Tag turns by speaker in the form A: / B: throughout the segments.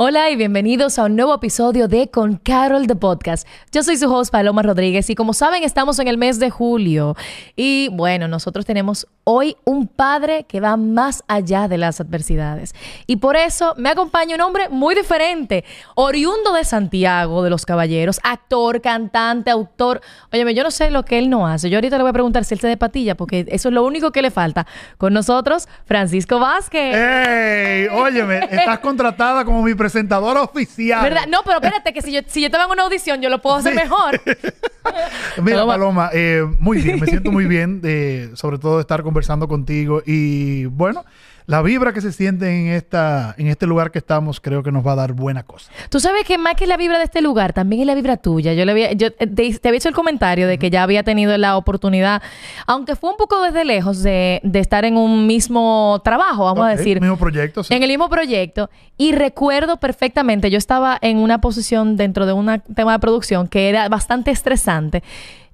A: Hola y bienvenidos a un nuevo episodio de Con Carol de Podcast. Yo soy su host Paloma Rodríguez y como saben estamos en el mes de julio y bueno, nosotros tenemos hoy un padre que va más allá de las adversidades y por eso me acompaña un hombre muy diferente, oriundo de Santiago de los Caballeros, actor, cantante, autor. Óyeme, yo no sé lo que él no hace. Yo ahorita le voy a preguntar si él se de patilla porque eso es lo único que le falta. Con nosotros, Francisco Vázquez.
B: ¡Ey! Óyeme, estás contratada como mi presentadora oficial.
A: ¿Verdad? No, pero espérate, que si yo, si yo estaba en una audición, yo lo puedo hacer
B: Sí.
A: mejor.
B: Mira,
A: Paloma.
B: Paloma, eh, muy bien, me siento muy bien, de, sobre todo de estar conversando contigo. Y bueno, la vibra que se siente en, esta, en este lugar que estamos, creo que nos va a dar buena cosa.
A: Tú sabes que más que la vibra de este lugar, también es la vibra tuya. Yo, le había, yo eh, te, te había hecho el comentario de que ya había tenido la oportunidad, aunque fue un poco desde lejos, de, de estar en un mismo trabajo, vamos a decir.
B: Mismo proyecto, sí.
A: En el mismo proyecto. Y recuerdo perfectamente, yo estaba en una posición dentro de un tema de producción que era bastante estresante.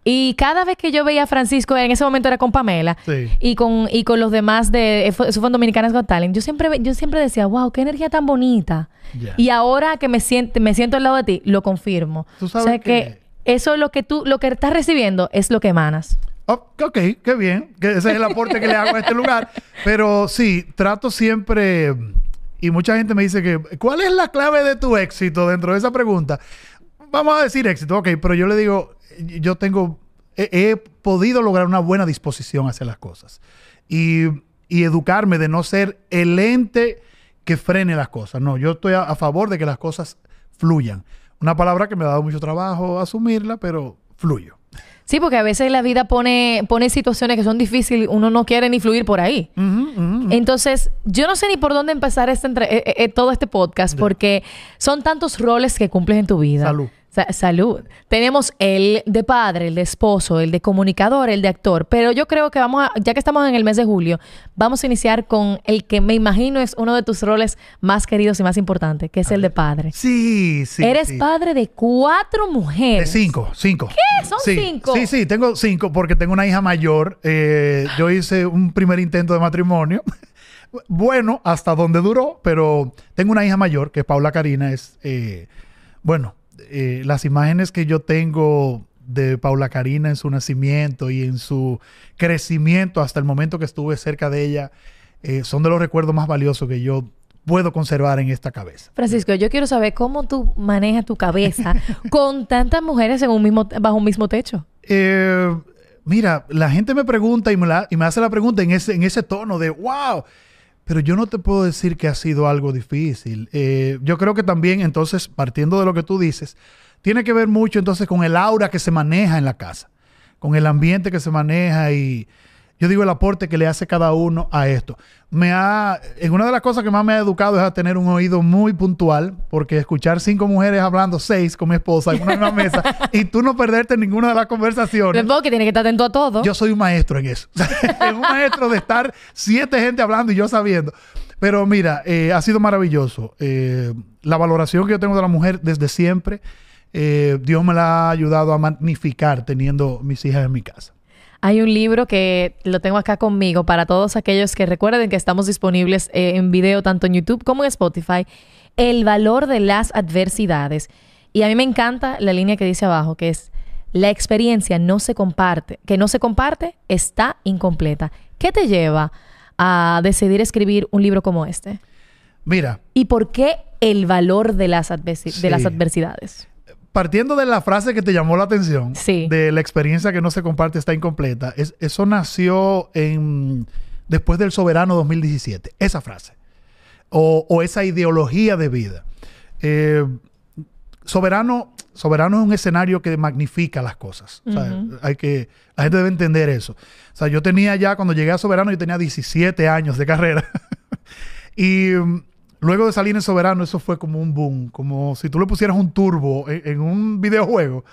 A: Y cada vez que yo veía a Francisco, en ese momento era con Pamela,
B: Sí.
A: y con, y con los demás de, eh, eso fue en Dominicanas Got Talent, yo siempre, yo siempre decía, wow, qué energía tan bonita. Y ahora que me siento, me siento al lado de ti, lo confirmo.
B: Tú sabes
A: o sea
B: que-
A: eso es lo que tú, lo que estás recibiendo es lo que emanas.
B: Oh, ok, qué bien. Que ese es el aporte que le hago a este lugar. Pero sí, trato siempre. Y mucha gente me dice que, ¿cuál es la clave de tu éxito dentro de esa pregunta? Vamos a decir éxito, ok, pero yo le digo, yo tengo, he, he podido lograr una buena disposición hacia las cosas. Y, y educarme de no ser el ente que frene las cosas. No, yo estoy a, a favor de que las cosas fluyan. Una palabra que me ha dado mucho trabajo asumirla, pero fluyo.
A: Sí, porque a veces la vida pone, pone situaciones que son difíciles, uno no quiere ni fluir por ahí. Entonces, yo no sé ni por dónde empezar este entre- eh, eh, eh, todo este podcast, porque son tantos roles que cumples en tu vida.
B: Salud.
A: Sa- salud. Tenemos el de padre, el de esposo, el de comunicador, el de actor, pero yo creo que vamos a, ya que estamos en el mes de julio, vamos a iniciar con el que me imagino es uno de tus roles más queridos y más importantes, que es el de padre.
B: Sí, sí.
A: Eres
B: sí.
A: padre de cuatro
B: De
A: mujeres.
B: cinco, cinco.
A: ¿Qué? ¿Son
B: Sí,
A: cinco?
B: Sí, sí, tengo cinco porque tengo una hija mayor. Eh, yo hice un primer intento de matrimonio. bueno, hasta donde duró, pero tengo una hija mayor que es Paula Karina. Es, eh, bueno, eh, las imágenes que yo tengo de Paula Karina en su nacimiento y en su crecimiento hasta el momento que estuve cerca de ella eh, son de los recuerdos más valiosos que yo puedo conservar en esta cabeza.
A: Francisco, yo quiero saber cómo tú manejas tu cabeza con tantas mujeres en un mismo, bajo un mismo techo.
B: Eh, mira, la gente me pregunta y me, la- y me hace la pregunta en ese, en ese tono de wow. Pero yo no te puedo decir que ha sido algo difícil. Eh, yo creo que también, entonces, partiendo de lo que tú dices, tiene que ver mucho entonces con el aura que se maneja en la casa, con el ambiente que se maneja y yo digo el aporte que le hace cada uno a esto. Me ha, en una de las cosas que más me ha educado es a tener un oído muy puntual, porque escuchar cinco mujeres hablando, seis con mi esposa en una misma mesa, y tú no perderte ninguna de las conversaciones.
A: Supongo que tiene que estar atento a todo.
B: Yo soy un maestro en eso. un maestro de estar siete gente hablando y yo sabiendo. Pero mira, eh, ha sido maravilloso. Eh, la valoración que yo tengo de la mujer desde siempre, eh, Dios me la ha ayudado a magnificar teniendo mis hijas en mi casa.
A: Hay un libro que lo tengo acá conmigo para todos aquellos que recuerden que estamos disponibles eh, en video tanto en YouTube como en Spotify. El valor de las adversidades. Y a mí me encanta la línea que dice abajo, que es la experiencia no se comparte, que no se comparte está incompleta. ¿Qué te lleva a decidir escribir un libro como este?
B: Mira,
A: ¿Y por qué el valor de las, adversi-
B: Sí.
A: de las adversidades?
B: Partiendo de la frase que te llamó la atención,
A: Sí.
B: de la experiencia que no se comparte está incompleta, es- eso nació en, después del Soberano 2017, esa frase, o, o esa ideología de vida. Eh, soberano, soberano es un escenario que magnifica las cosas. O sea,
A: Ujú.
B: hay que, la gente debe entender eso. O sea, yo tenía ya, cuando llegué a Soberano, yo tenía 17 años de carrera. y luego de salir en Soberano, eso fue como un boom, como si tú le pusieras un turbo en, en un videojuego.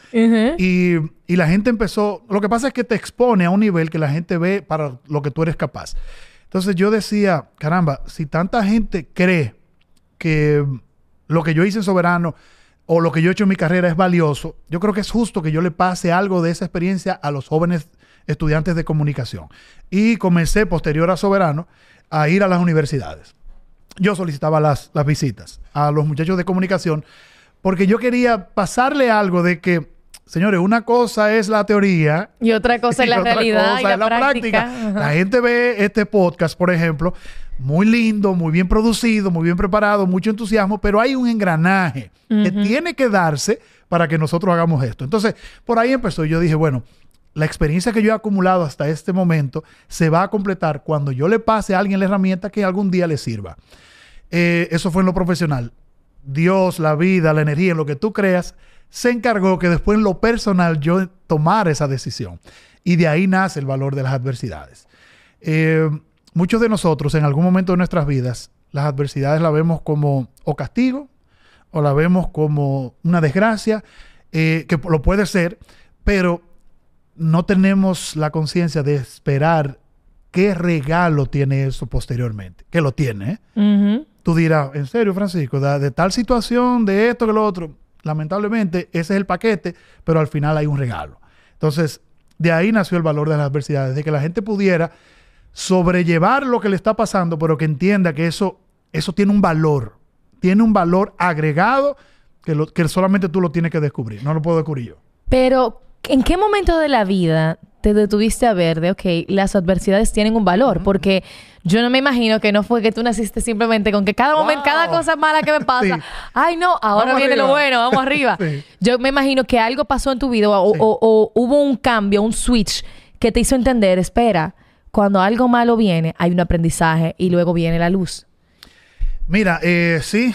B: Y, y la gente empezó, lo que pasa es que te expone a un nivel que la gente ve para lo que tú eres capaz. Entonces yo decía, caramba, si tanta gente cree que lo que yo hice en Soberano o lo que yo he hecho en mi carrera es valioso, yo creo que es justo que yo le pase algo de esa experiencia a los jóvenes estudiantes de comunicación. Y comencé, posterior a Soberano, a ir a las universidades. Yo solicitaba las, las visitas a los muchachos de comunicación porque yo quería pasarle algo de que Señores, una cosa es la teoría.
A: Y otra cosa es la realidad y la, práctica.
B: La gente ve este podcast, por ejemplo, muy lindo, muy bien producido, muy bien preparado, mucho entusiasmo, pero hay un engranaje que tiene que darse para que nosotros hagamos esto. Entonces, por ahí empezó. Yo dije, bueno, la experiencia que yo he acumulado hasta este momento se va a completar cuando yo le pase a alguien la herramienta que algún día le sirva. Eh, eso fue en lo profesional. Dios, la vida, la energía, lo que tú creas, se encargó que después en lo personal yo tomara esa decisión. Y de ahí nace el valor de las adversidades. Eh, muchos de nosotros en algún momento de nuestras vidas, las adversidades las vemos como o castigo o la vemos como una desgracia, eh, que lo puede ser, pero no tenemos la conciencia de esperar qué regalo tiene eso posteriormente, que lo tiene. ¿eh? Tú dirás, en serio, Francisco, de, tal situación, de esto, que lo otro lamentablemente, ese es el paquete, pero al final hay un regalo. Entonces, de ahí nació el valor de las adversidades, de que la gente pudiera sobrellevar lo que le está pasando, pero que entienda que eso, eso tiene un valor, tiene un valor agregado que, lo, que solamente tú lo tienes que descubrir, no lo puedo descubrir yo.
A: Pero, ¿en qué momento de la vida te detuviste a ver de, ok, las adversidades tienen un valor? Porque yo no me imagino que no fue que tú naciste simplemente con que cada momento, cada cosa mala que me pasa, ay no, ahora viene lo bueno, vamos arriba. Yo me imagino que algo pasó en tu vida o, hubo un cambio, un switch que te hizo entender, espera, cuando algo malo viene, hay un aprendizaje y luego viene la luz.
B: Mira, eh, sí,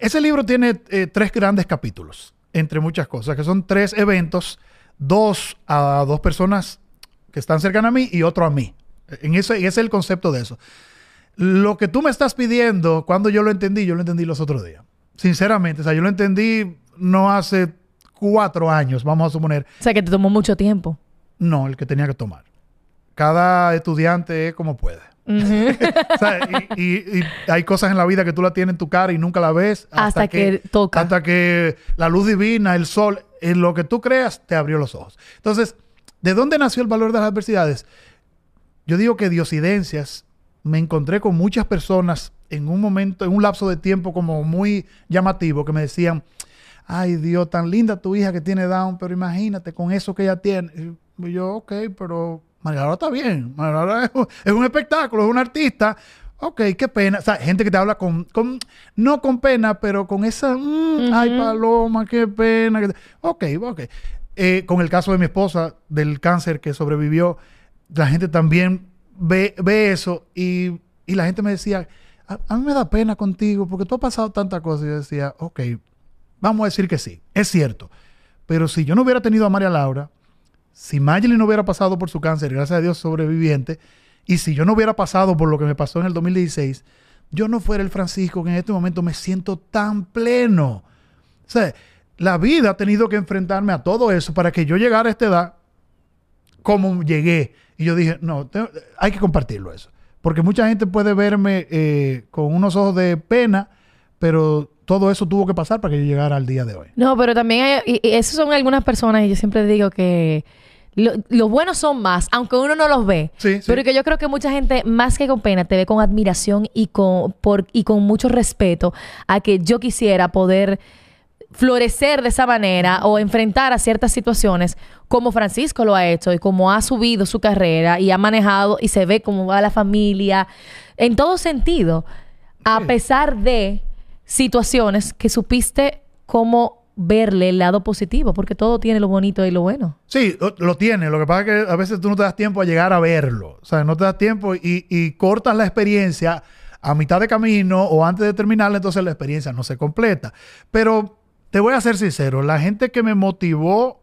B: ese libro tiene eh, tres grandes capítulos, entre muchas cosas, que son tres eventos, dos a dos personas que están cercanas a mí y otro a mí. En ese, ese es el concepto de eso. Lo que tú me estás pidiendo, cuando yo lo entendí, yo lo entendí los otros días. Sinceramente, o sea, yo lo entendí no hace cuatro años, vamos a suponer.
A: O sea, que te tomó mucho tiempo.
B: No, el que tenía que tomar. Cada estudiante es como puede. y, hay cosas en la vida que tú la tienes en tu cara y nunca la ves
A: hasta, que, toca.
B: Hasta que la luz divina, el sol, en lo que tú creas, te abrió los ojos. Entonces, ¿de dónde nació el valor de las adversidades? Yo digo que diosidencias, me encontré con muchas personas en un momento, en un lapso de tiempo como muy llamativo, que me decían, ay Dios, tan linda tu hija que tiene Down, pero imagínate con eso que ella tiene. Y yo, ok, pero María está bien, María es, un espectáculo, es un artista. Ok, qué pena. O sea, gente que te habla con, con no con pena, pero con esa, mm, ay Paloma, qué pena. Ok, ok. Eh, con el caso de mi esposa, del cáncer que sobrevivió, la gente también ve, ve eso y, la gente me decía, a, mí me da pena contigo porque tú has pasado tantas cosas. Y yo decía, ok, vamos a decir que sí, es cierto. Pero si yo no hubiera tenido a María Laura, si Mayeli no hubiera pasado por su cáncer, gracias a Dios sobreviviente, y si yo no hubiera pasado por lo que me pasó en el 2016, yo no fuera el Francisco que en este momento me siento tan pleno. O sea, la vida ha tenido que enfrentarme a todo eso para que yo llegara a esta edad como llegué. Y yo dije, no, hay que compartirlo eso. Porque mucha gente puede verme eh, con unos ojos de pena, pero todo eso tuvo que pasar para que yo llegara al día de hoy.
A: No, pero también hay, y, esas son algunas personas, y yo siempre digo que los buenos son más, aunque uno no los ve. Sí, Pero que yo creo que mucha gente, más que con pena, te ve con admiración y con, por, y con mucho respeto a que yo quisiera poder florecer de esa manera o enfrentar a ciertas situaciones como Francisco lo ha hecho y como ha subido su carrera y ha manejado y se ve cómo va la familia en todo sentido, a pesar de situaciones que supiste cómo verle el lado positivo, porque todo tiene lo bonito y lo bueno.
B: Sí, lo, tiene. Lo que pasa es que a veces tú no te das tiempo a llegar a verlo. O sea, no te das tiempo y, y cortas la experiencia a mitad de camino o antes de terminarla, entonces la experiencia no se completa. Pero te voy a ser sincero, la gente que me motivó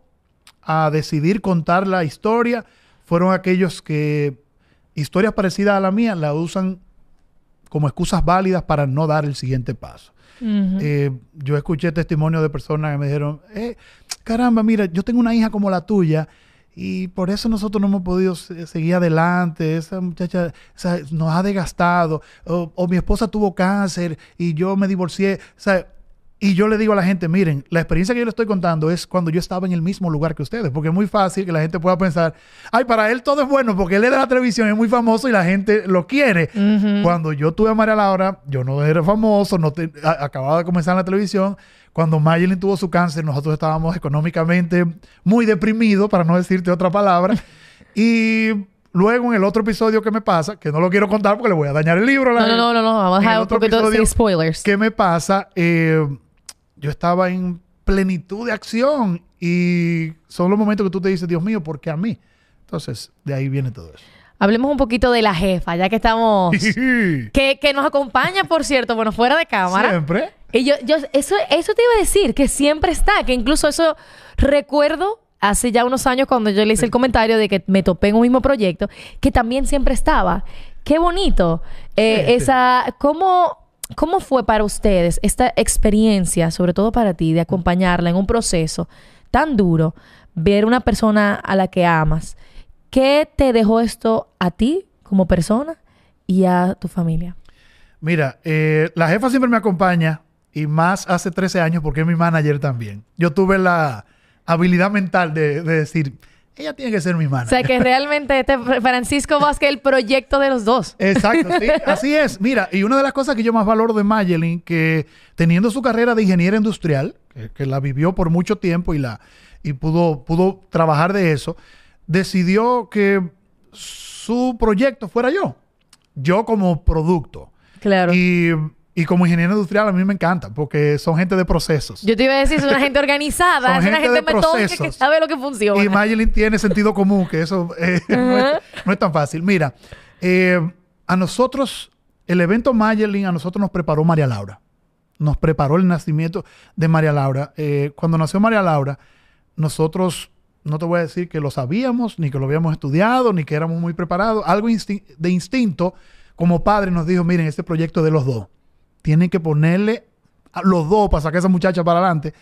B: a decidir contar la historia fueron aquellos que historias parecidas a la mía la usan como excusas válidas para no dar el siguiente paso. Eh, yo escuché testimonios de personas que me dijeron, eh, caramba, mira, yo tengo una hija como la tuya y por eso nosotros no hemos podido seguir adelante. Esa muchacha nos ha desgastado. O, o, mi esposa tuvo cáncer y yo me divorcié. O sea, Y yo le digo a la gente, miren, la experiencia que yo le estoy contando es cuando yo estaba en el mismo lugar que ustedes, porque es muy fácil que la gente pueda pensar, ay, para él todo es bueno, porque él es de la televisión, es muy famoso y la gente lo quiere. Cuando yo tuve a María Laura, yo no era famoso, no acababa de comenzar en la televisión. Cuando Mayelin tuvo su cáncer, nosotros estábamos económicamente muy deprimidos, para no decirte otra palabra. y luego en el otro episodio que me pasa, que no lo quiero contar porque le voy a dañar el libro.
A: no, no, no, no, no, vamos a dejar un poquito de spoilers.
B: ¿Qué me pasa? Eh, yo estaba en plenitud de acción y son los momentos que tú te dices, Dios mío, ¿por qué a mí? Entonces, de ahí viene todo eso.
A: Hablemos un poquito de la jefa, ya que estamos... que, que, nos acompaña, por cierto, bueno, fuera de cámara.
B: Siempre.
A: Y yo, yo, eso, eso te iba a decir, que siempre está, que incluso eso recuerdo hace ya unos años cuando yo le hice el comentario de que me topé en un mismo proyecto, que también siempre estaba. Qué bonito. Eh, esa, ¿cómo, ¿Cómo fue para ustedes esta experiencia, sobre todo para ti, de acompañarla en un proceso tan duro, ver una persona a la que amas? ¿Qué te dejó esto a ti como persona y a tu familia?
B: Mira, eh, la jefa siempre me acompaña y más hace 13 años porque es mi manager también. Yo tuve la habilidad mental de, de decir, ella tiene que ser mi manager.
A: O sea, que realmente este Francisco Vázquez es el proyecto de los dos.
B: Exacto, sí, así es. Mira, y una de las cosas que yo más valoro de Mayelin, que teniendo su carrera de ingeniera industrial, que, la vivió por mucho tiempo y, la, y pudo, pudo trabajar de eso, decidió que su proyecto fuera yo. Yo como producto.
A: Claro.
B: Y y como ingeniero industrial a mí me encanta porque son gente de procesos.
A: Yo te iba a decir, es una gente organizada, es una gente metódica que sabe lo que funciona.
B: Y Mayelin tiene sentido común, que eso eh, no, es, tan fácil. Mira, eh, a nosotros, el evento Mayelin, a nosotros nos preparó María Laura. Nos preparó el nacimiento de María Laura. Eh, cuando nació María Laura, nosotros, no te voy a decir que lo sabíamos, ni que lo habíamos estudiado, ni que éramos muy preparados. Algo de instinto, como padre, nos dijo, miren, este proyecto de los dos tienen que ponerle a los dos para sacar a esa muchacha para adelante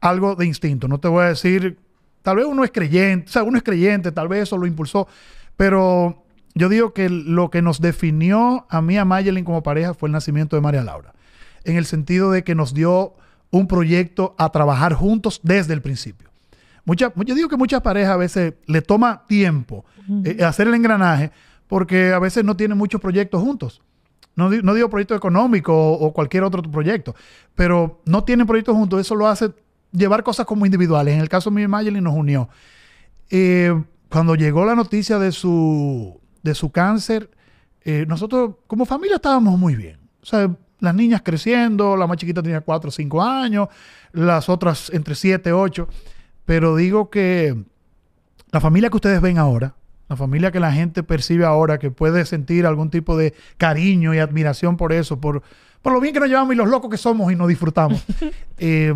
B: algo de instinto. No te voy a decir, tal vez uno es creyente, o sea, uno es creyente, tal vez eso lo impulsó, pero yo digo que lo que nos definió a mí, a Mayelin como pareja, fue el nacimiento de María Laura, en el sentido de que nos dio un proyecto a trabajar juntos desde el principio. Mucha, yo digo que muchas parejas a veces le toma tiempo eh, hacer el engranaje porque a veces no tienen muchos proyectos juntos. No, digo proyecto económico o, cualquier otro proyecto, pero no tienen proyectos juntos. Eso lo hace llevar cosas como individuales. En el caso de mi nos unió. Eh, cuando llegó la noticia de su, de su cáncer, eh, nosotros como familia estábamos muy bien. O sea, las niñas creciendo, la más chiquita tenía 4 o 5 años, las otras entre 7, 8. Pero digo que la familia que ustedes ven ahora, la familia que la gente percibe ahora, que puede sentir algún tipo de cariño y admiración por eso, por, por lo bien que nos llevamos y los locos que somos y nos disfrutamos. Eh,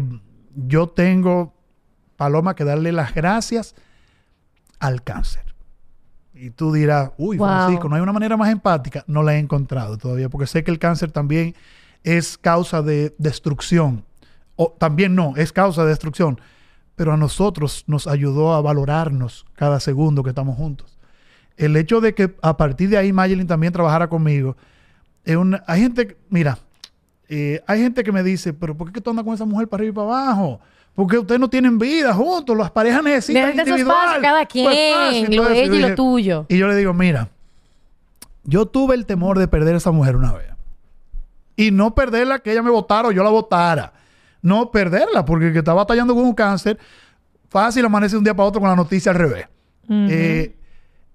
B: yo tengo, Paloma, que darle las gracias al cáncer. Y tú dirás, uy, Francisco, no hay una manera más empática. No la he encontrado todavía, porque sé que el cáncer también es causa de destrucción. O también no, es causa de destrucción. Pero a nosotros nos ayudó a valorarnos cada segundo que estamos juntos el hecho de que a partir de ahí Mayelin también trabajara conmigo, es una, hay gente, mira, eh, hay gente que me dice, pero ¿por qué tú andas con esa mujer para arriba y para abajo? Porque ustedes no tienen vida juntos, las parejas necesitan individual.
A: cada quien, lo de ella y lo tuyo.
B: Y yo le digo, mira, yo tuve el temor de perder a esa mujer una vez. Y no perderla, que ella me votara o yo la votara. No perderla, porque que está batallando con un cáncer, fácil amanece un día para otro con la noticia al revés.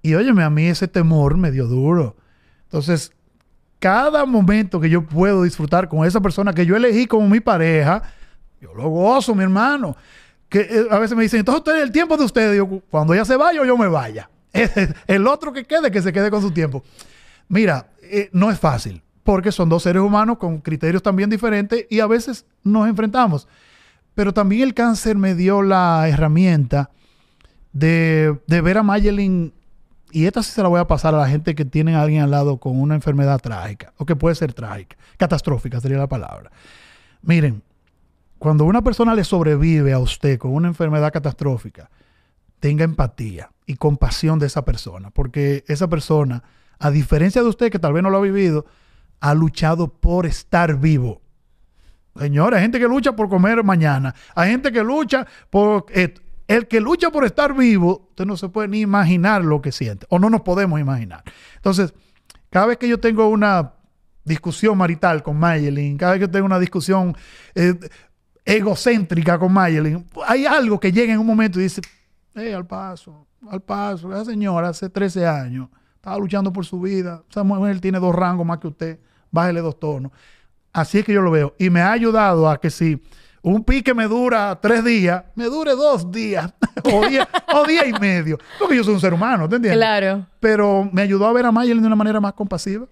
B: Y óyeme, a mí ese temor me dio duro. Entonces, cada momento que yo puedo disfrutar con esa persona que yo elegí como mi pareja, yo lo gozo, mi hermano. Que eh, a veces me dicen, entonces usted, el tiempo de usted, digo, cuando ella se vaya yo me vaya. el otro que quede, que se quede con su tiempo. Mira, eh, no es fácil, porque son dos seres humanos con criterios también diferentes y a veces nos enfrentamos. Pero también el cáncer me dio la herramienta de, de ver a Mayelin y esta sí se la voy a pasar a la gente que tiene a alguien al lado con una enfermedad trágica, o que puede ser trágica, catastrófica sería la palabra. Miren, cuando una persona le sobrevive a usted con una enfermedad catastrófica, tenga empatía y compasión de esa persona, porque esa persona, a diferencia de usted que tal vez no lo ha vivido, ha luchado por estar vivo. Señores, hay gente que lucha por comer mañana. Hay gente que lucha por... eh, el que lucha por estar vivo, usted no se puede ni imaginar lo que siente. O no nos podemos imaginar. Entonces, cada vez que yo tengo una discusión marital con Mayelin, cada vez que tengo una discusión eh, egocéntrica con Mayelin, hay algo que llega en un momento y dice, hey, al paso, al paso, esa señora hace 13 años estaba luchando por su vida, esa mujer tiene dos rangos más que usted, bájele dos tonos. Así es que yo lo veo. Y me ha ayudado a que si un pique me dura tres días, me dure dos días o, día, o día y medio. Porque yo soy un ser humano, ¿te entiendes?
A: Claro.
B: Pero me ayudó a ver a Mayelin de una manera más compasiva.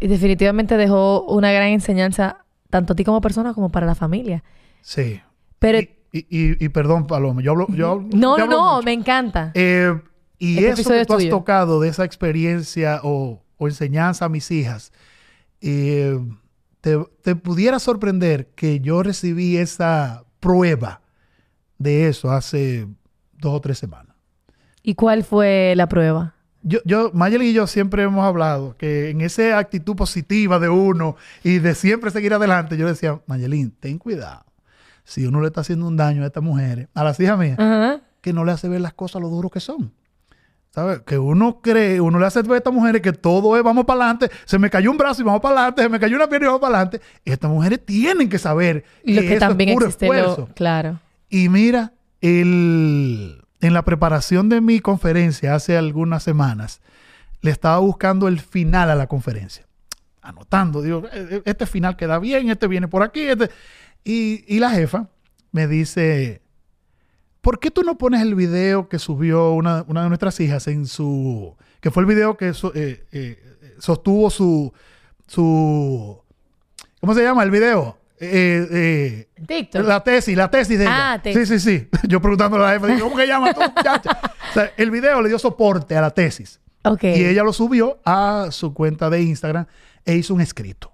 A: Y definitivamente dejó una gran enseñanza tanto a ti como persona como para la familia.
B: Sí.
A: Pero
B: Y, y- y- y perdón, Paloma, yo hablo. Yo, hablo-
A: no,
B: yo
A: no,
B: hablo
A: no, me encanta.
B: Eh, y
A: Este
B: eso que tú has tocado de esa experiencia o, o enseñanza a mis hijas, eh, te, te pudiera sorprender que yo recibí esa prueba de eso hace dos o tres semanas.
A: ¿Y cuál fue la prueba?
B: Yo, yo, Mayeli y yo siempre hemos hablado que en esa actitud positiva de uno y de siempre seguir adelante, yo decía, Mayelín, ten cuidado. Si uno le está haciendo un daño a estas mujeres, a las hijas mías,
A: Ajá.
B: que no le hace ver las cosas lo duro que son. ¿Sabes? Que uno cree, uno le hace ver a estas mujeres que todo es vamos para adelante, se me cayó un brazo y vamos para adelante, se me cayó una pierna y vamos para adelante. Y estas mujeres tienen que saber
A: Lo
B: que,
A: que
B: eso
A: también
B: es puro
A: existe,
B: esfuerzo.
A: lo, claro.
B: Y mira, el, en la preparación de mi conferencia hace algunas semanas, le estaba buscando el final a la conferencia. Anotando, digo, "Eh, este final queda bien, este viene por aquí. Este. Y, y la jefa me dice, ¿por qué tú no pones el video que subió una, una de nuestras hijas en su... que fue el video que so- eh, eh, sostuvo su... su ¿Cómo se llama el video? Eh, eh, la tesis, la tesis de ella.
A: Ah, tesis.
B: Sí, sí, sí. Yo preguntándole a la jefa, ¿cómo que llama tú, muchacha? O sea, el video le dio soporte a la tesis.
A: Ok.
B: Y ella lo subió a su cuenta de Instagram e hizo un escrito.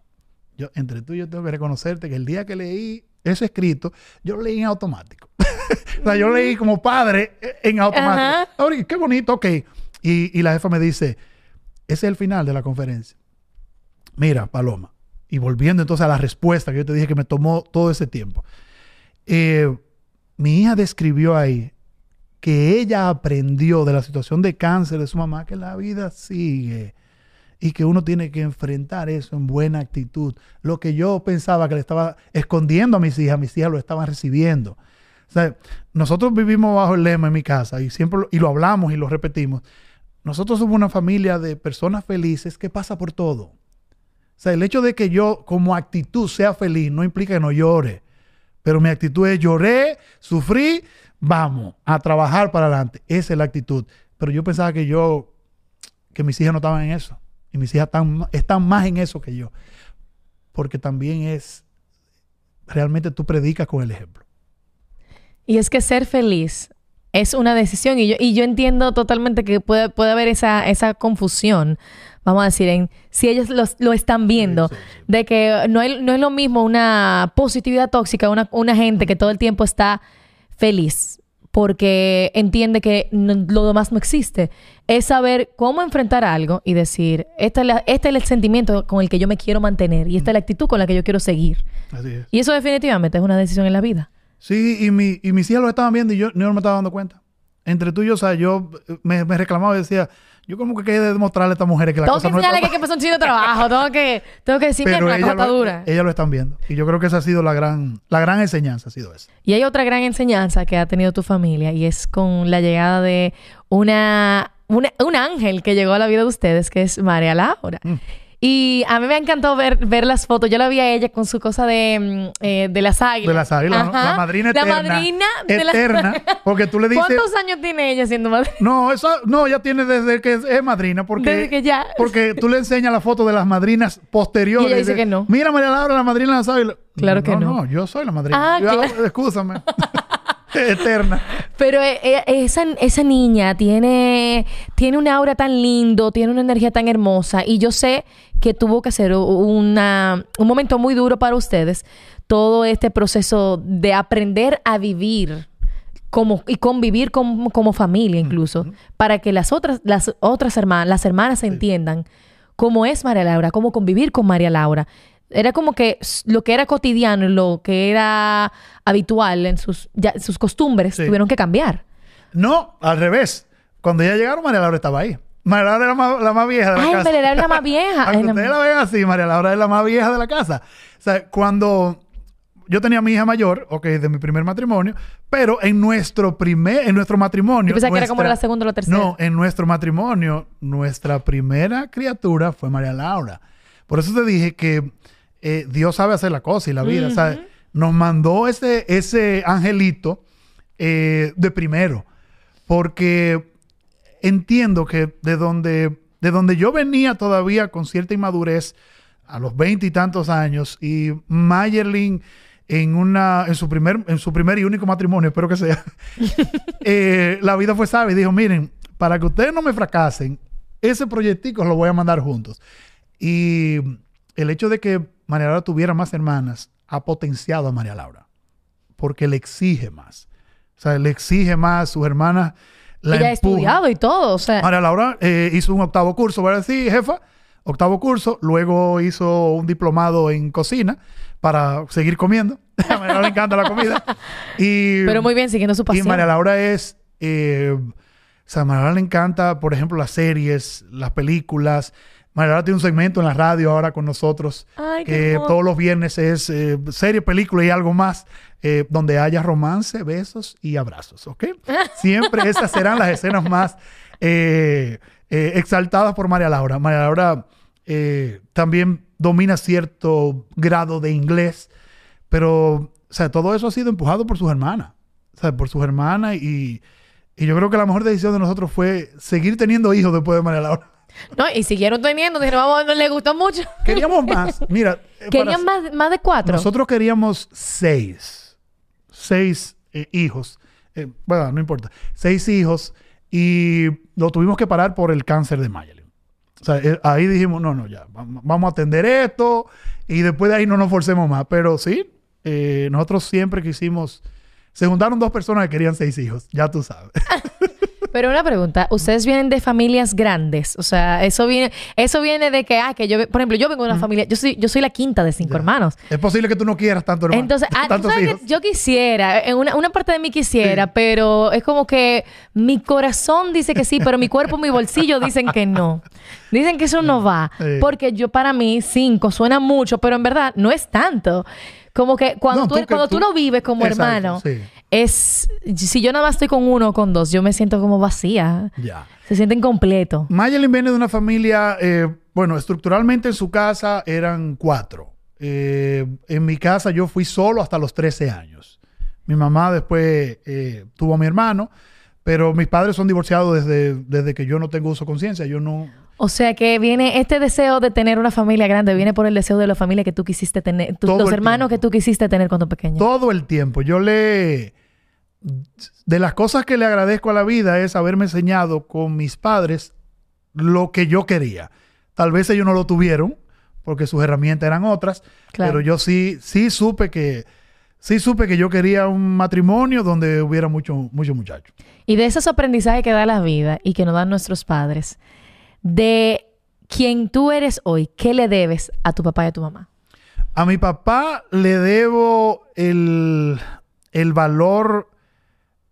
B: Yo, entre tú y yo tengo que reconocerte que el día que leí ese escrito, yo lo leí en automático. o sea, yo lo leí como padre eh, en automático. Ahora, qué bonito, ok. Y, y la jefa me dice, ese es el final de la conferencia. Mira, Paloma, y volviendo entonces a la respuesta que yo te dije que me tomó todo ese tiempo. Eh, mi hija describió ahí que ella aprendió de la situación de cáncer de su mamá que la vida sigue y que uno tiene que enfrentar eso en buena actitud. Lo que yo pensaba que le estaba escondiendo a mis hijas, mis hijas lo estaban recibiendo. Nosotros vivimos bajo el lema en mi casa y siempre lo, y lo hablamos y lo repetimos. Nosotros somos una familia de personas felices que pasa por todo. O sea, el hecho de que yo como actitud sea feliz no implica que no llore. Pero mi actitud es lloré, sufrí, vamos a trabajar para adelante. Esa es la actitud. Pero yo pensaba que yo, que mis hijas no estaban en eso. Y mis hijas están, están más en eso que yo. Porque también es, realmente tú predicas con el ejemplo.
A: Y es que ser feliz es una decisión y yo, y yo entiendo totalmente que puede, puede haber esa, esa confusión, vamos a decir, en si ellos los- lo están viendo,
B: Sí, sí, sí.
A: de que no, hay- no es lo mismo una positividad tóxica, una, una gente que todo el tiempo está feliz porque entiende que no- lo demás no existe. Es saber cómo enfrentar algo y decir, esta es la- este es el sentimiento con el que yo me quiero mantener y esta es la actitud con la que yo quiero seguir.
B: Así es.
A: Y eso definitivamente es una decisión en la vida.
B: Sí, y, mi, y mis hijas lo estaban viendo y yo, yo no me estaba dando cuenta. Entre tú y yo, o sea, yo eh, me, me reclamaba y decía, yo como que quería demostrarle a estas mujeres que la
A: Tengo que
B: cosa no
A: enseñarle que que pasar un chino de trabajo. Tengo que, tengo que decir,
B: Pero
A: la cosa está dura.
B: ellas lo están viendo. Y yo creo que esa ha sido la gran, la gran enseñanza, ha sido esa.
A: Y hay otra gran enseñanza que ha tenido tu familia y es con la llegada de una, una- un ángel que llegó a la vida de ustedes, que es María Laura.
B: Mm.
A: Y a mí me encantó ver, ver las fotos. Yo la vi a ella con su cosa de, mm, eh, de las águilas.
B: De las águilas, ¿no? La madrina eterna.
A: La madrina de las-
B: eterna. Porque tú le dices...
A: ¿Cuántos años tiene ella siendo madrina?
B: No, eso, no, ya tiene desde que es, madrina, porque,
A: Desde que ya-
B: porque tú le enseñas la foto de las madrinas posteriores.
A: Y ella dice
B: de,
A: que no.
B: Mira, María Laura, la madrina de las águilas.
A: Claro que no.
B: No, yo soy la madrina.
A: Ah,
B: Yo-
A: claro.
B: Excúsame. Eterna.
A: Pero eh, eh, esa, esa niña tiene, tiene una aura tan lindo, tiene una energía tan hermosa y yo sé que tuvo que ser una, un momento muy duro para ustedes, todo este proceso de aprender a vivir como, y convivir como, como familia incluso, para que las otras, las otras hermanas, las hermanas entiendan cómo es María Laura, cómo convivir con María Laura. Era como que lo que era cotidiano, lo que era habitual en sus, ya- sus costumbres,
B: Sí.
A: tuvieron que cambiar.
B: No, al revés. Cuando ya llegaron, María Laura estaba ahí. María Laura era la más vieja de la
A: Ay,
B: casa.
A: María Laura es la más vieja.
B: Aunque
A: Ay, la-
B: ustedes la ven así, María Laura es la más vieja de la casa. O sea, cuando yo tenía a mi hija mayor, ok, de mi primer matrimonio, pero en nuestro primer, en nuestro matrimonio.
A: Yo pensaba que era como la segunda o la tercera.
B: No, en nuestro matrimonio, nuestra primera criatura fue María Laura. Por eso te dije que eh, Dios sabe hacer la cosa y la vida. Nos mandó ese, ese angelito eh, de primero. Porque entiendo que de donde, de donde yo venía todavía con cierta inmadurez a los veinte y tantos años y Mayerlin en una en su primer en su primer y único matrimonio espero que sea eh, la vida fue sabia y dijo miren para que ustedes no me fracasen ese proyectico lo voy a mandar juntos y el hecho de que María Laura tuviera más hermanas ha potenciado a María Laura porque le exige más o sea le exige más sus hermanas la
A: Ella ha estudiado y todo, o sea.
B: María Laura eh, hizo un octavo curso, ¿verdad? Sí, jefa. Octavo curso. Luego hizo un diplomado en cocina para seguir comiendo. a María Laura le encanta la comida. Y,
A: pero muy bien, siguiendo su
B: y
A: pasión.
B: María Laura es... eh, o sea, a María Laura le encanta, por ejemplo, las series, las películas. María Laura tiene un segmento en la radio ahora con nosotros.
A: Ay,
B: que todos los viernes es eh, serie, película y algo más. eh, donde haya romance, besos y abrazos, ¿ok? Siempre esas serán las escenas más eh, exaltadas por María Laura. María Laura también domina cierto grado de inglés, pero, o sea, todo eso ha sido empujado por sus hermanas, o sea, por sus hermanas y, y yo creo que la mejor decisión de nosotros fue seguir teniendo hijos después de María Laura.
A: No, y siguieron teniendo, dijeron, vamos, no le gustó mucho.
B: Queríamos más. Mira, eh, para-
A: Querían más, más de cuatro.
B: Nosotros queríamos seis. Seis eh, hijos. Eh, bueno, no importa. Seis hijos. Y lo tuvimos que parar por el cáncer de Mayelin. O sea, eh, ahí dijimos, no, no, ya, vam- vamos a atender esto. Y después de ahí no nos forcemos más. Pero sí, nosotros siempre quisimos... Se juntaron dos personas que querían seis hijos. Ya tú sabes.
A: Pero una pregunta, ¿ustedes vienen de familias grandes? O sea, eso viene, eso viene de que, ah, que yo, por ejemplo, yo vengo de una familia, yo soy, yo soy la quinta de cinco
B: Ya.
A: hermanos.
B: es posible que tú no quieras tanto hermano.
A: Entonces, ah, ¿tú
B: tantos
A: sabes
B: hijos.
A: que yo quisiera, en una, una parte de mí quisiera, pero es como que mi corazón dice que sí, pero mi cuerpo mi bolsillo dicen que no. Dicen que eso no va.
B: Sí.
A: Porque yo, para mí, cinco suena mucho, pero en verdad no es tanto. Como que cuando,
B: No,
A: tú,
B: tú que
A: cuando tú,
B: tú-
A: lo vives como
B: Exacto,
A: hermano,
B: sí.
A: Es. Si yo nada más estoy con uno o con dos, yo me siento como vacía.
B: Ya.
A: Se siente incompleto.
B: Mayelin viene de una familia, eh, bueno, estructuralmente en su casa eran cuatro. Eh, en mi casa yo fui solo hasta los 13 años. Mi mamá después eh, tuvo a mi hermano, pero mis padres son divorciados desde, desde que yo no tengo uso de conciencia. Yo no...
A: O sea que viene este deseo de tener una familia grande, viene por el deseo de la familia que tú quisiste tener, tus- los hermanos
B: tiempo.
A: que tú quisiste tener cuando pequeño.
B: Todo el tiempo. Yo le... De las cosas que le agradezco a la vida es haberme enseñado con mis padres lo que yo quería. Tal vez ellos no lo tuvieron porque sus herramientas eran otras,
A: Claro.
B: pero yo sí, sí supe que sí supe que yo quería un matrimonio donde hubiera muchos muchos muchachos.
A: Y de esos aprendizajes que da la vida y que nos dan nuestros padres, de quien tú eres hoy, ¿qué le debes a tu papá y a tu mamá?
B: A mi papá le debo el, el valor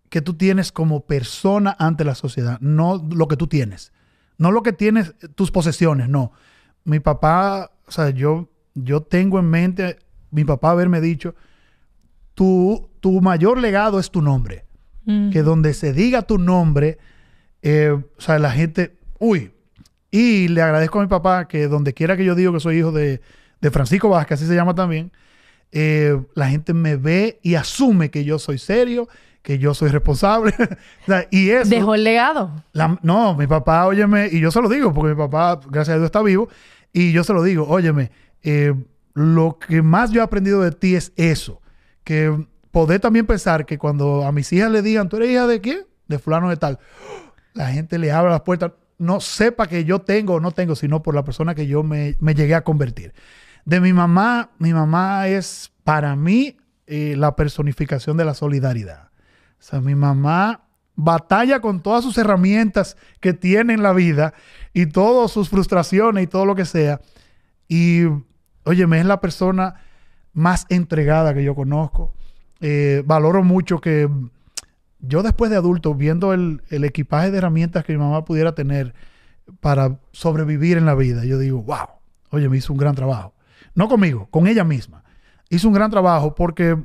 B: que tú tienes como persona ante la sociedad, no lo que tú tienes. No lo que tienes, tus posesiones, no. Mi papá, o sea, yo, yo tengo en mente, mi papá haberme dicho, tu, tu mayor legado es tu nombre.
A: Mm.
B: Que donde se diga tu nombre, eh, o sea, la gente, uy. Y le agradezco a mi papá que donde quiera que yo digo que soy hijo de, de Francisco Vázquez, así se llama también, eh, la gente me ve y asume que yo soy serio, que yo soy responsable. O sea, y eso...
A: Dejó el legado.
B: La- no, mi papá, óyeme, y yo se lo digo, porque mi papá, gracias a Dios, está vivo, y yo se lo digo, óyeme, eh, lo que más yo he aprendido de ti es eso, que poder también pensar que cuando a mis hijas le digan, ¿tú eres hija de quién? De fulano de tal, la gente le abre las puertas, no sepa que yo tengo o no tengo, sino por la persona que yo me, me llegué a convertir. De mi mamá, mi mamá es para mí eh, la personificación de la solidaridad. O sea, mi mamá batalla con todas sus herramientas que tiene en la vida y todas sus frustraciones y todo lo que sea. Y, o óyeme, es la persona más entregada que yo conozco. Eh, valoro mucho que yo después de adulto, viendo el, el equipaje de herramientas que mi mamá pudiera tener para sobrevivir en la vida, yo digo, wow, oye, me hizo un gran trabajo. No conmigo, con ella misma. Hizo un gran trabajo porque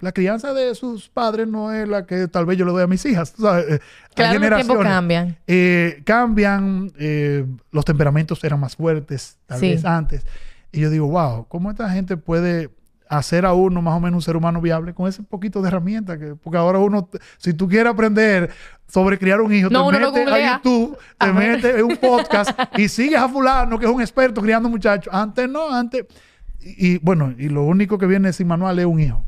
B: la crianza de sus padres no es la que tal vez yo le doy a mis hijas. sabes, eh,
A: Claro, los
B: generaciones.
A: cambian.
B: Eh, cambian, eh, los temperamentos eran más fuertes tal
A: Sí.
B: vez antes. Y yo digo, wow, ¿cómo esta gente puede hacer a uno más o menos un ser humano viable con ese poquito de herramientas? Que, porque ahora uno, si tú quieres aprender sobre criar un hijo,
A: No,
B: te metes a
A: googlea.
B: YouTube, te metes en un podcast y sigues a fulano que es un experto criando muchachos. Antes no, antes... Y, y, bueno, y lo único que viene sin manual es un hijo.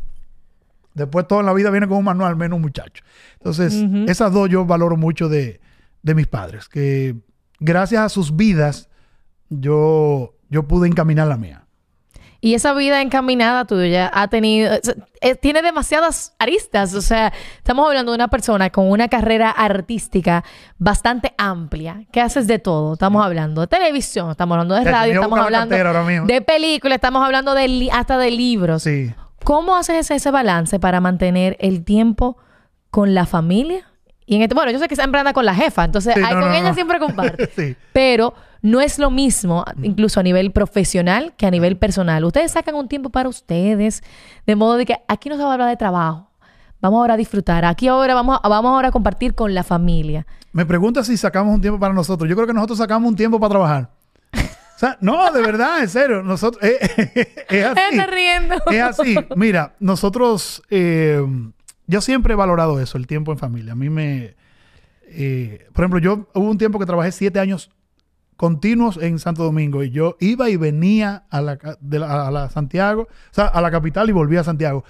B: Después todo en la vida viene con un manual, menos un muchacho. Entonces, esas dos yo valoro mucho de, de mis padres, que gracias a sus vidas yo, yo pude encaminar la mía.
A: Y esa vida encaminada tuya ha tenido, eh, tiene demasiadas aristas. O sea, estamos hablando de una persona con una carrera artística bastante amplia, que haces de todo. Estamos hablando de televisión, estamos hablando de radio, estamos hablando de películas, estamos hablando de li- hasta de libros.
B: Sí.
A: ¿Cómo haces ese, balance para mantener el tiempo con la familia? Y en este, bueno, yo sé que siempre anda con la jefa, entonces
B: Sí,
A: ahí
B: no,
A: con
B: no,
A: ella
B: no.
A: siempre comparte.
B: sí.
A: Pero no es lo mismo, incluso a nivel profesional, que a nivel personal. Ustedes sacan un tiempo para ustedes, de modo de que aquí no se va a hablar de trabajo. Vamos ahora a disfrutar. Aquí ahora vamos, a- vamos ahora a compartir con la familia.
B: Me pregunta si sacamos un tiempo para nosotros. Yo creo que nosotros sacamos un tiempo para trabajar. Sea, no, de verdad, en serio. Nosotros, eh, es así.
A: Está riendo.
B: Es así. Mira, nosotros, eh, yo siempre he valorado eso, el tiempo en familia. A mí me, eh, por ejemplo, yo hubo un tiempo que trabajé siete años continuos en Santo Domingo y yo iba y venía a la, ca- de la- a la Santiago, o sea, a la capital y volvía a Santiago.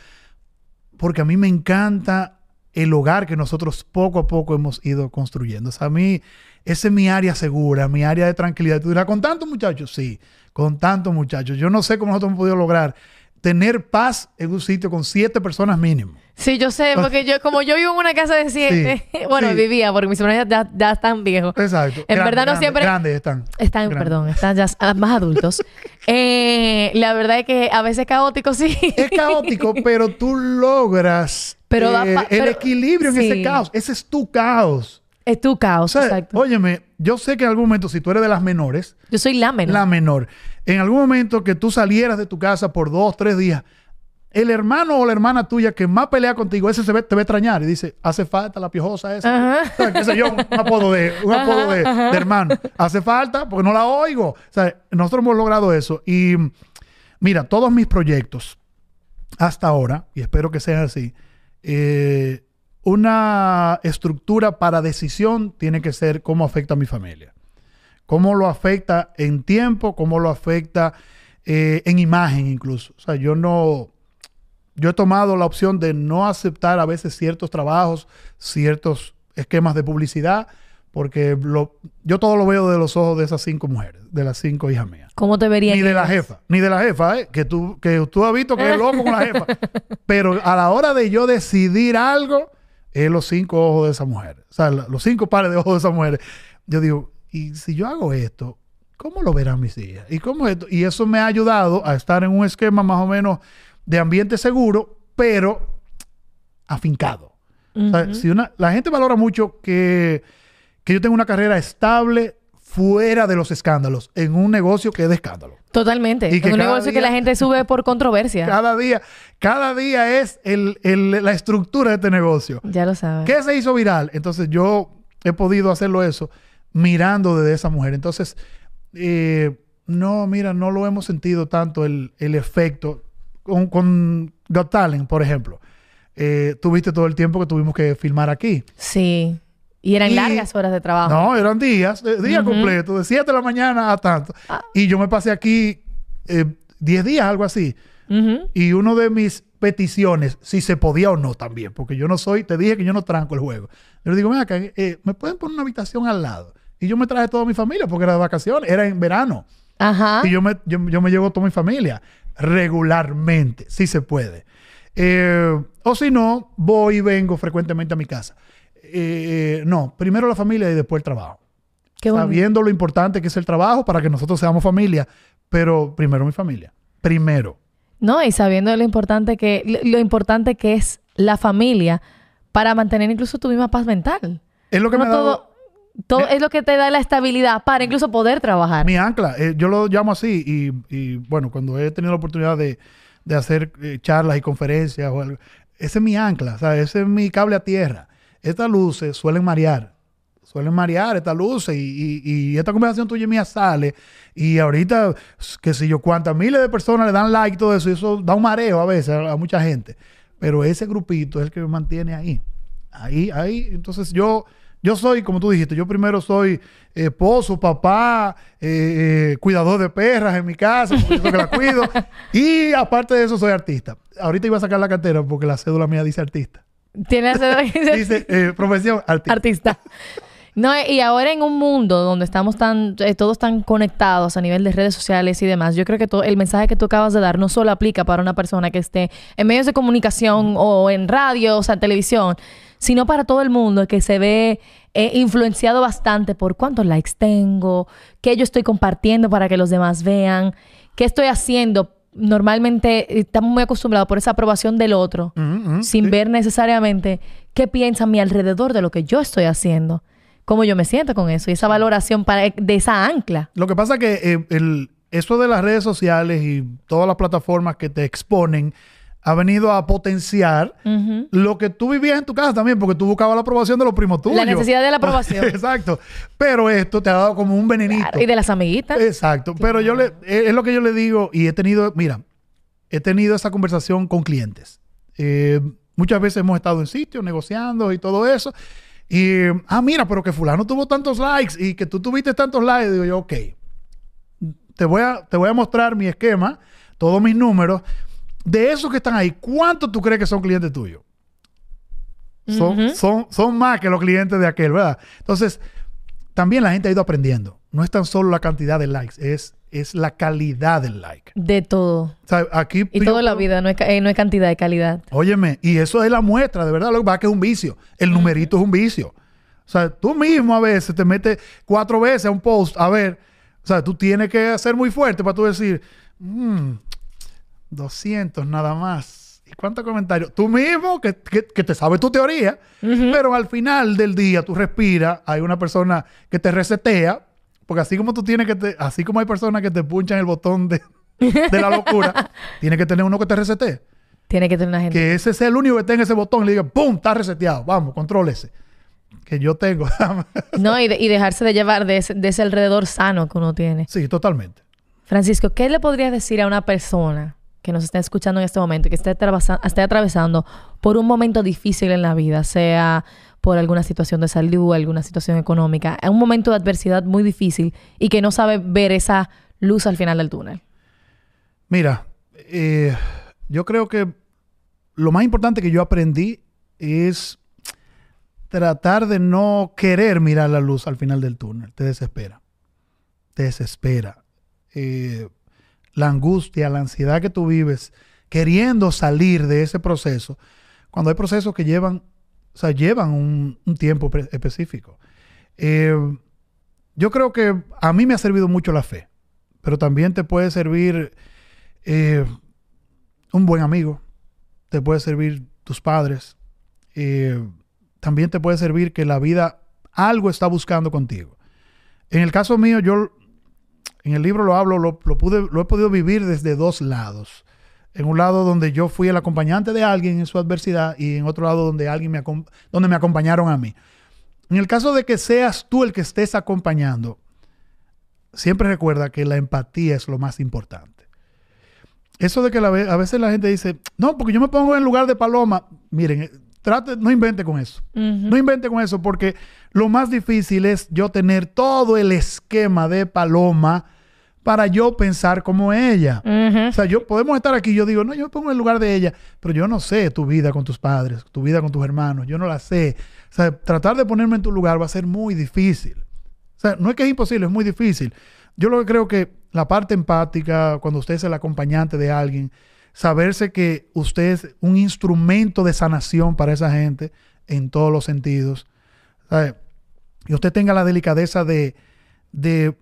B: Porque a mí me encanta el hogar que nosotros poco a poco hemos ido construyendo. O sea, a mí, esa es mi área segura, mi área de tranquilidad. Tú dirás, ¿con tantos muchachos? Sí, con tantos muchachos. Yo no sé cómo nosotros hemos podido lograr tener paz en un sitio con siete personas mínimo.
A: Sí, yo sé, porque yo, como yo vivo en una casa de siete,
B: Sí,
A: bueno,
B: sí.
A: vivía, porque mis hermanos ya, ya están viejos.
B: Exacto.
A: En
B: Grande,
A: verdad no
B: grande,
A: siempre-
B: Grandes están.
A: Están,
B: Grande.
A: perdón, están ya más adultos. Eh, la verdad es que a veces caótico, sí.
B: Es caótico, pero tú logras
A: Pero
B: eh, el
A: pero-
B: equilibrio en
A: sí.
B: ese caos. Ese es tu caos.
A: Es tu
B: O
A: caos,
B: sea,
A: exacto.
B: óyeme, yo sé que en algún momento, si tú eres de las menores,
A: Yo soy la menor.
B: la menor, en algún momento que tú salieras de tu casa por dos, tres días, el hermano o la hermana tuya que más pelea contigo, ese se ve, te a extrañar y dice, hace falta la piojosa esa.
A: Ajá.
B: O sea, qué sé yo, un apodo de, un apodo de, de hermano. Hace falta porque no la oigo. O sea, nosotros hemos logrado eso. Y mira, todos mis proyectos hasta ahora, y espero que sean así, eh, una estructura para decisión tiene que ser cómo afecta a mi familia. Cómo lo afecta en tiempo, cómo lo afecta eh, en imagen incluso. O sea, yo no, yo he tomado la opción de no aceptar a veces ciertos trabajos, ciertos esquemas de publicidad, porque lo, yo todo lo veo de los ojos de esas cinco mujeres, de las cinco hijas mías.
A: ¿Cómo te verían?
B: Ni de la jefa, ni de la jefa, ¿eh? que, tú, que tú has visto que es loco con la jefa. Pero a la hora de yo decidir algo, es los cinco ojos de esa mujer. O sea, los cinco pares de ojos de esa mujer. Yo digo, y si yo hago esto, ¿cómo lo verán mis hijas? ¿Y cómo esto? Y eso me ha ayudado a estar en un esquema más o menos de ambiente seguro, pero afincado. O sea,
A: Ujú.
B: si una, la gente valora mucho que, que yo tengo una carrera estable fuera de los escándalos, en un negocio que es de escándalo.
A: Totalmente.
B: Y que
A: es un negocio que la gente sube por controversia.
B: Cada día, cada día es el- el- la estructura de este negocio.
A: Ya lo sabes.
B: ¿Qué se hizo viral? Entonces yo he podido hacerlo eso mirando desde esa mujer. Entonces, eh, no, mira, no lo hemos sentido tanto el, el efecto con, con Got Talent, por ejemplo. Eh, Tuviste todo el tiempo que tuvimos que filmar aquí.
A: Sí. Y eran
B: Y-
A: largas horas de trabajo.
B: No, eran días, eh, días
A: Ujú.
B: completos, de 7 de la mañana a tanto.
A: Ah.
B: Y yo me pasé aquí eh, 10 días, algo así. Y uno de mis peticiones, si se podía o no también, porque yo no soy, te dije que yo no tranco el juego. Yo le digo, mira, ¿me pueden poner una habitación al lado? Y yo me traje toda mi familia porque era de vacaciones, era en verano.
A: Ajá.
B: Y yo me, yo, yo me llevo toda mi familia regularmente, si se puede. Eh, o si no, voy y vengo frecuentemente a mi casa. Eh, no, primero la familia y después el trabajo.
A: Qué.
B: Sabiendo lo importante que es el trabajo para que nosotros seamos familia, pero primero mi familia. primero.
A: No, y sabiendo lo importante que, lo, importante que es la familia para mantener incluso tu misma paz mental.
B: Es lo que me ha dado
A: todo, todo es lo que te da la estabilidad para incluso poder trabajar.
B: mi ancla. Eh, yo lo llamo así y, y, bueno, cuando he tenido la oportunidad de, de hacer eh, charlas y conferencias o algo, ese es mi ancla, ¿sabes? Ese es mi cable a tierra. Estas luces suelen marear. Suelen marear estas luces y, y- y esta conversación tuya y mía sale y ahorita, qué sé yo, cuántas miles de personas le dan like y todo eso y eso da un mareo a veces a, a mucha gente. Pero ese grupito es el que me mantiene ahí. Ahí, ahí. Entonces yo, yo soy, como tú dijiste, yo primero soy eh, esposo, papá, eh, eh, cuidador de perras en mi casa, porque yo que la cuido. y aparte de eso soy artista. Ahorita iba a sacar la cartera porque la cédula mía dice artista.
A: Tienes
B: Dice eh, profesión artista.
A: artista. No, y ahora en un mundo donde estamos tan, eh, todos tan conectados a nivel de redes sociales y demás, yo creo que todo, el mensaje que tú acabas de dar no solo aplica para una persona que esté en medios de comunicación o en radio, o sea, en televisión, sino para todo el mundo que se ve eh, influenciado bastante por cuántos likes tengo, qué yo estoy compartiendo para que los demás vean, qué estoy haciendo. Normalmente estamos muy acostumbrados por esa aprobación del otro
B: Mm, mm,
A: sin
B: sí.
A: ver necesariamente qué piensa a mi alrededor de lo que yo estoy haciendo, cómo yo me siento con eso y esa valoración para, de esa ancla.
B: Lo que pasa es que eh, el, eso de las redes sociales y todas las plataformas que te exponen ha venido a potenciar lo que tú vivías en tu casa también, porque tú buscabas la aprobación de los primos tuyos.
A: La necesidad de la aprobación.
B: Exacto. Pero esto te ha dado como un venenito.
A: Claro, y de las amiguitas.
B: Exacto. Pero yo le, es es lo que yo le digo y he tenido, mira, he tenido esa conversación con clientes. Eh, muchas veces hemos estado en sitios negociando y todo eso. Y, ah, mira, pero que fulano tuvo tantos likes y que tú tuviste tantos likes. Digo yo, ok, te voy a, te voy a mostrar mi esquema, todos mis números. De esos que están ahí, ¿cuántos tú crees que son clientes tuyos? Son, son, son más que los clientes de aquel, ¿verdad? Entonces, también la gente ha ido aprendiendo. No es tan solo la cantidad de likes, es, es la calidad del like.
A: De todo.
B: O sea, aquí...
A: Y toda la vida, no es, eh, no es cantidad de calidad.
B: Óyeme, y eso es la muestra, de verdad. Lo que pasa es que es un vicio. El numerito es un vicio. O sea, tú mismo a veces te metes cuatro veces a un post a ver. O sea, tú tienes que ser muy fuerte para tú decir, "Mm, 200 nada más. ¿Y cuántos comentarios? Tú mismo, que, que- que te sabes tu teoría, pero al final del día tú respiras, hay una persona que te resetea, porque así como tú tienes que, te- así como hay personas que te punchan el botón de, de la locura, tienes que tener uno que te resetee.
A: Tiene que tener una gente.
B: Que ese sea el único que tenga ese botón y le diga, ¡pum! Está reseteado. Vamos, contrólese. Que yo tengo.
A: No, y, de- y dejarse de llevar de ese, de ese alrededor sano que uno tiene.
B: sí, totalmente.
A: Francisco, ¿qué le podrías decir a una persona que nos está escuchando en este momento, que esté, atravesa- esté atravesando por un momento difícil en la vida, sea por alguna situación de salud, alguna situación económica, en un momento de adversidad muy difícil y que no sabe ver esa luz al final del túnel?
B: Mira, eh, yo creo que lo más importante que yo aprendí es tratar de no querer mirar la luz al final del túnel. Te desespera. Te desespera. Eh, la angustia, la ansiedad que tú vives queriendo salir de ese proceso, cuando hay procesos que llevan, o sea, llevan un, tiempo específico. Eh, yo creo que a mí me ha servido mucho la fe, pero también te puede servir eh, un buen amigo, te puede servir tus padres, eh, también te puede servir que la vida algo está buscando contigo. En el caso mío, yo en el libro lo hablo, lo, pude, lo he podido vivir desde dos lados. En un lado donde yo fui el acompañante de alguien en su adversidad y en otro lado donde alguien me, donde me acompañaron a mí. En el caso de que seas tú el que estés acompañando, siempre recuerda que la empatía es lo más importante. Eso de que a veces la gente dice, no, porque yo me pongo en lugar de paloma. Miren, trate, no invente con eso. No invente con eso porque lo más difícil es yo tener todo el esquema de paloma para yo pensar como ella. O sea, yo podemos estar aquí, yo digo, no, yo me pongo en el lugar de ella, pero yo no sé tu vida con tus padres, tu vida con tus hermanos, yo no la sé. O sea, tratar de ponerme en tu lugar va a ser muy difícil. O sea, no es que es imposible, es muy difícil. Yo lo que creo que la parte empática, cuando usted es el acompañante de alguien, saberse que usted es un instrumento de sanación para esa gente en todos los sentidos. Y usted tenga la delicadeza de, de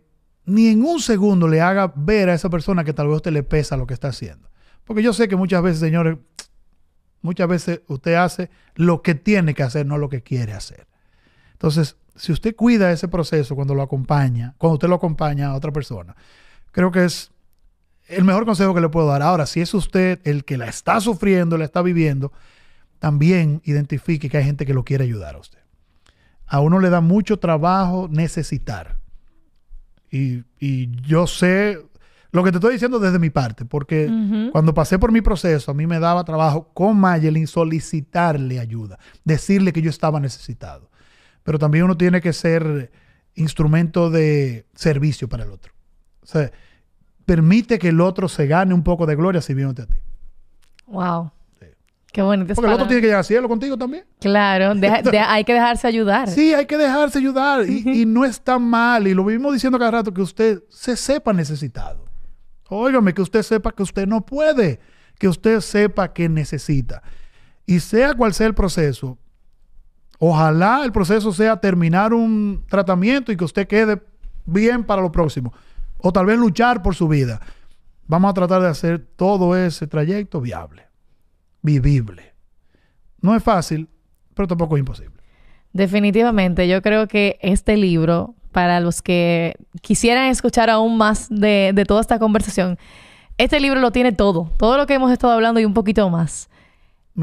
B: ni en un segundo le haga ver a esa persona que tal vez a usted le pesa lo que está haciendo. Porque yo sé que muchas veces, señores, muchas veces usted hace lo que tiene que hacer, no lo que quiere hacer. Entonces, si usted cuida ese proceso cuando lo acompaña, cuando usted lo acompaña a otra persona, creo que es el mejor consejo que le puedo dar. Ahora, si es usted el que la está sufriendo, la está viviendo, también identifique que hay gente que lo quiere ayudar a usted. A uno le da mucho trabajo necesitar. Y, y yo sé lo que te estoy diciendo desde mi parte, porque cuando pasé por mi proceso, a mí me daba trabajo con Mayelin solicitarle ayuda, decirle que yo estaba necesitado. Pero también uno tiene que ser instrumento de servicio para el otro. O sea, permite que el otro se gane un poco de gloria si viene a ti.
A: Wow. Qué bonito.
B: Porque el otro tiene que llegar al cielo contigo también.
A: Claro, hay que dejarse ayudar.
B: Sí, hay que dejarse ayudar. y, no está mal. Y lo vivimos diciendo cada rato que usted se sepa necesitado. Óigame, que usted sepa que usted no puede. Que usted sepa que necesita. Y sea cual sea el proceso, ojalá el proceso sea terminar un tratamiento y que usted quede bien para lo próximo. O tal vez luchar por su vida. Vamos a tratar de hacer todo ese trayecto viable vivible. No es fácil, pero tampoco es imposible.
A: Definitivamente, yo creo que este libro, para los que quisieran escuchar aún más de, toda esta conversación, este libro lo tiene todo, todo lo que hemos estado hablando y un poquito más.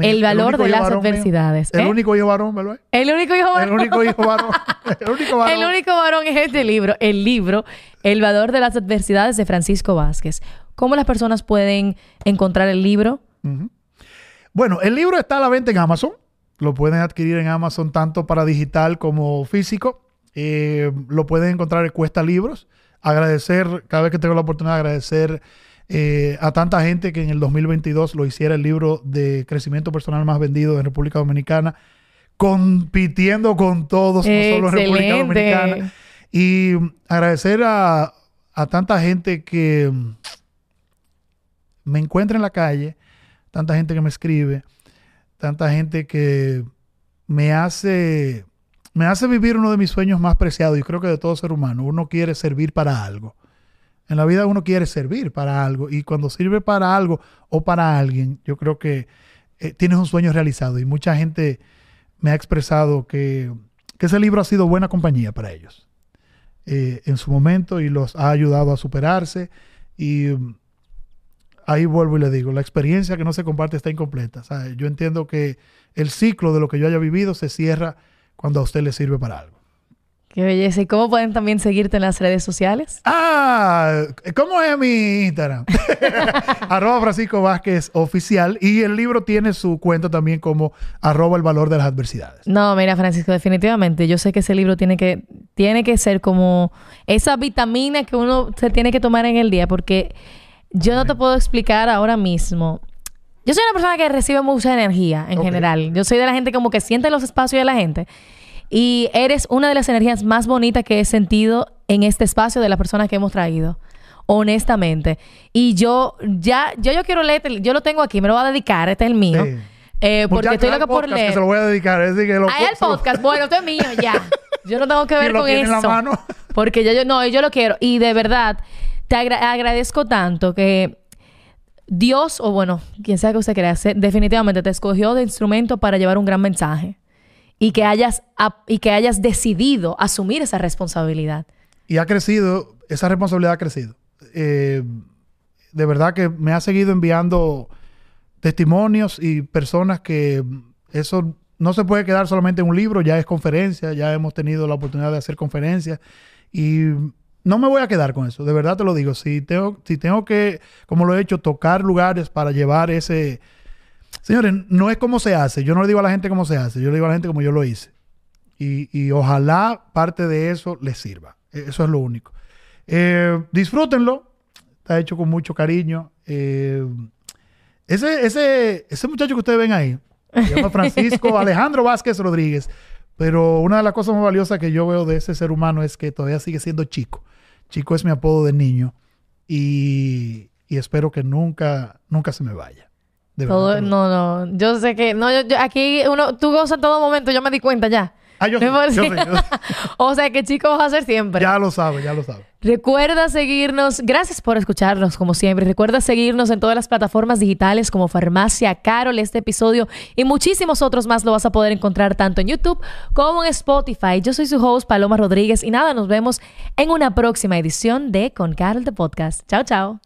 A: El valor de las adversidades.
B: El ¿eh? único hijo varón, ¿verdad?
A: El único hijo varón.
B: El único hijo varón.
A: el único varón. El único varón es este libro. El libro, El valor de las adversidades de Francisco Vázquez. ¿Cómo las personas pueden encontrar el libro?
B: Bueno, el libro está a la venta en Amazon. Lo pueden adquirir en Amazon tanto para digital como físico. Eh, lo pueden encontrar en Cuesta Libros. Agradecer, cada vez que tengo la oportunidad de agradecer eh, a tanta gente que en el 2022 lo hiciera el libro de crecimiento personal más vendido en República Dominicana, compitiendo con todos, no solo en República Dominicana. Y agradecer a, a tanta gente que me encuentra en la calle tanta gente que me escribe, tanta gente que me hace, me hace vivir uno de mis sueños más preciados, y creo que de todo ser humano. Uno quiere servir para algo. En la vida uno quiere servir para algo, y cuando sirve para algo o para alguien, yo creo que eh, tienes un sueño realizado. Y mucha gente me ha expresado que, ese libro ha sido buena compañía para ellos eh, en su momento y los ha ayudado a superarse. Y ahí vuelvo y le digo, la experiencia que no se comparte está incompleta. Yo entiendo que el ciclo de lo que yo haya vivido se cierra cuando a usted le sirve para algo.
A: Qué belleza. ¿Y cómo pueden también seguirte en las redes sociales?
B: Ah, ¿cómo es mi Instagram? arroba Francisco Vázquez Oficial. Y el libro tiene su cuenta también como arroba el valor de las adversidades.
A: No, mira, Francisco, definitivamente. Yo sé que ese libro tiene que, tiene que ser como esa vitamina que uno se tiene que tomar en el día porque yo no te puedo explicar ahora mismo. Yo soy una persona que recibe mucha energía en general. Yo soy de la gente como que siente los espacios de la gente. Y eres una de las energías más bonitas que he sentido en este espacio de las personas que hemos traído. Honestamente. Y yo ya, yo, yo quiero leer, yo lo tengo aquí, me lo voy a dedicar, este es el mío. Eh, porque estoy loca por leer.
B: Que se lo voy a dedicar. Es decir, que lo,
A: el podcast. bueno, esto es mío ya. Yo no tengo que ver con eso. Porque yo, yo, no, yo lo quiero. Y de verdad, te agradezco tanto que Dios, o bueno, quien sea que usted crea, definitivamente te escogió de instrumento para llevar un gran mensaje. Y que hayas, y que hayas decidido asumir esa responsabilidad.
B: Y ha crecido, esa responsabilidad ha crecido. Eh, de verdad que me ha seguido enviando testimonios y personas que eso no se puede quedar solamente en un libro, ya es conferencia, ya hemos tenido la oportunidad de hacer conferencias y no me voy a quedar con eso, de verdad te lo digo. Si tengo, si tengo que, como lo he hecho, tocar lugares para llevar ese... Señores, no es como se hace. Yo no le digo a la gente cómo se hace, yo le digo a la gente como yo lo hice. Y, ojalá parte de eso les sirva. E, eso es lo único. Eh, disfrútenlo. Está hecho con mucho cariño. Eh, ese, ese, ese muchacho que ustedes ven ahí, se llama Francisco Alejandro Vázquez Rodríguez. Pero una de las cosas más valiosas que yo veo de ese ser humano es que todavía sigue siendo chico. Chico es mi apodo de niño y, espero que nunca, nunca se me vaya.
A: No, no, yo sé que, no, yo, aquí uno, tú gozas en todo momento, yo me di cuenta ya.
B: Ah, yo,
A: No
B: sé, yo
A: por-
B: sé, yo sé.
A: o sea que chico vas a ser siempre.
B: Ya lo sabe, ya lo sabe.
A: Recuerda seguirnos, gracias por escucharnos como siempre. Recuerda seguirnos en todas las plataformas digitales como Farmacia Carol. Este episodio y muchísimos otros más lo vas a poder encontrar tanto en YouTube como en Spotify. Yo soy su host Paloma Rodríguez y nada, nos vemos en una próxima edición de Con Carol de Podcast. Chao, chao.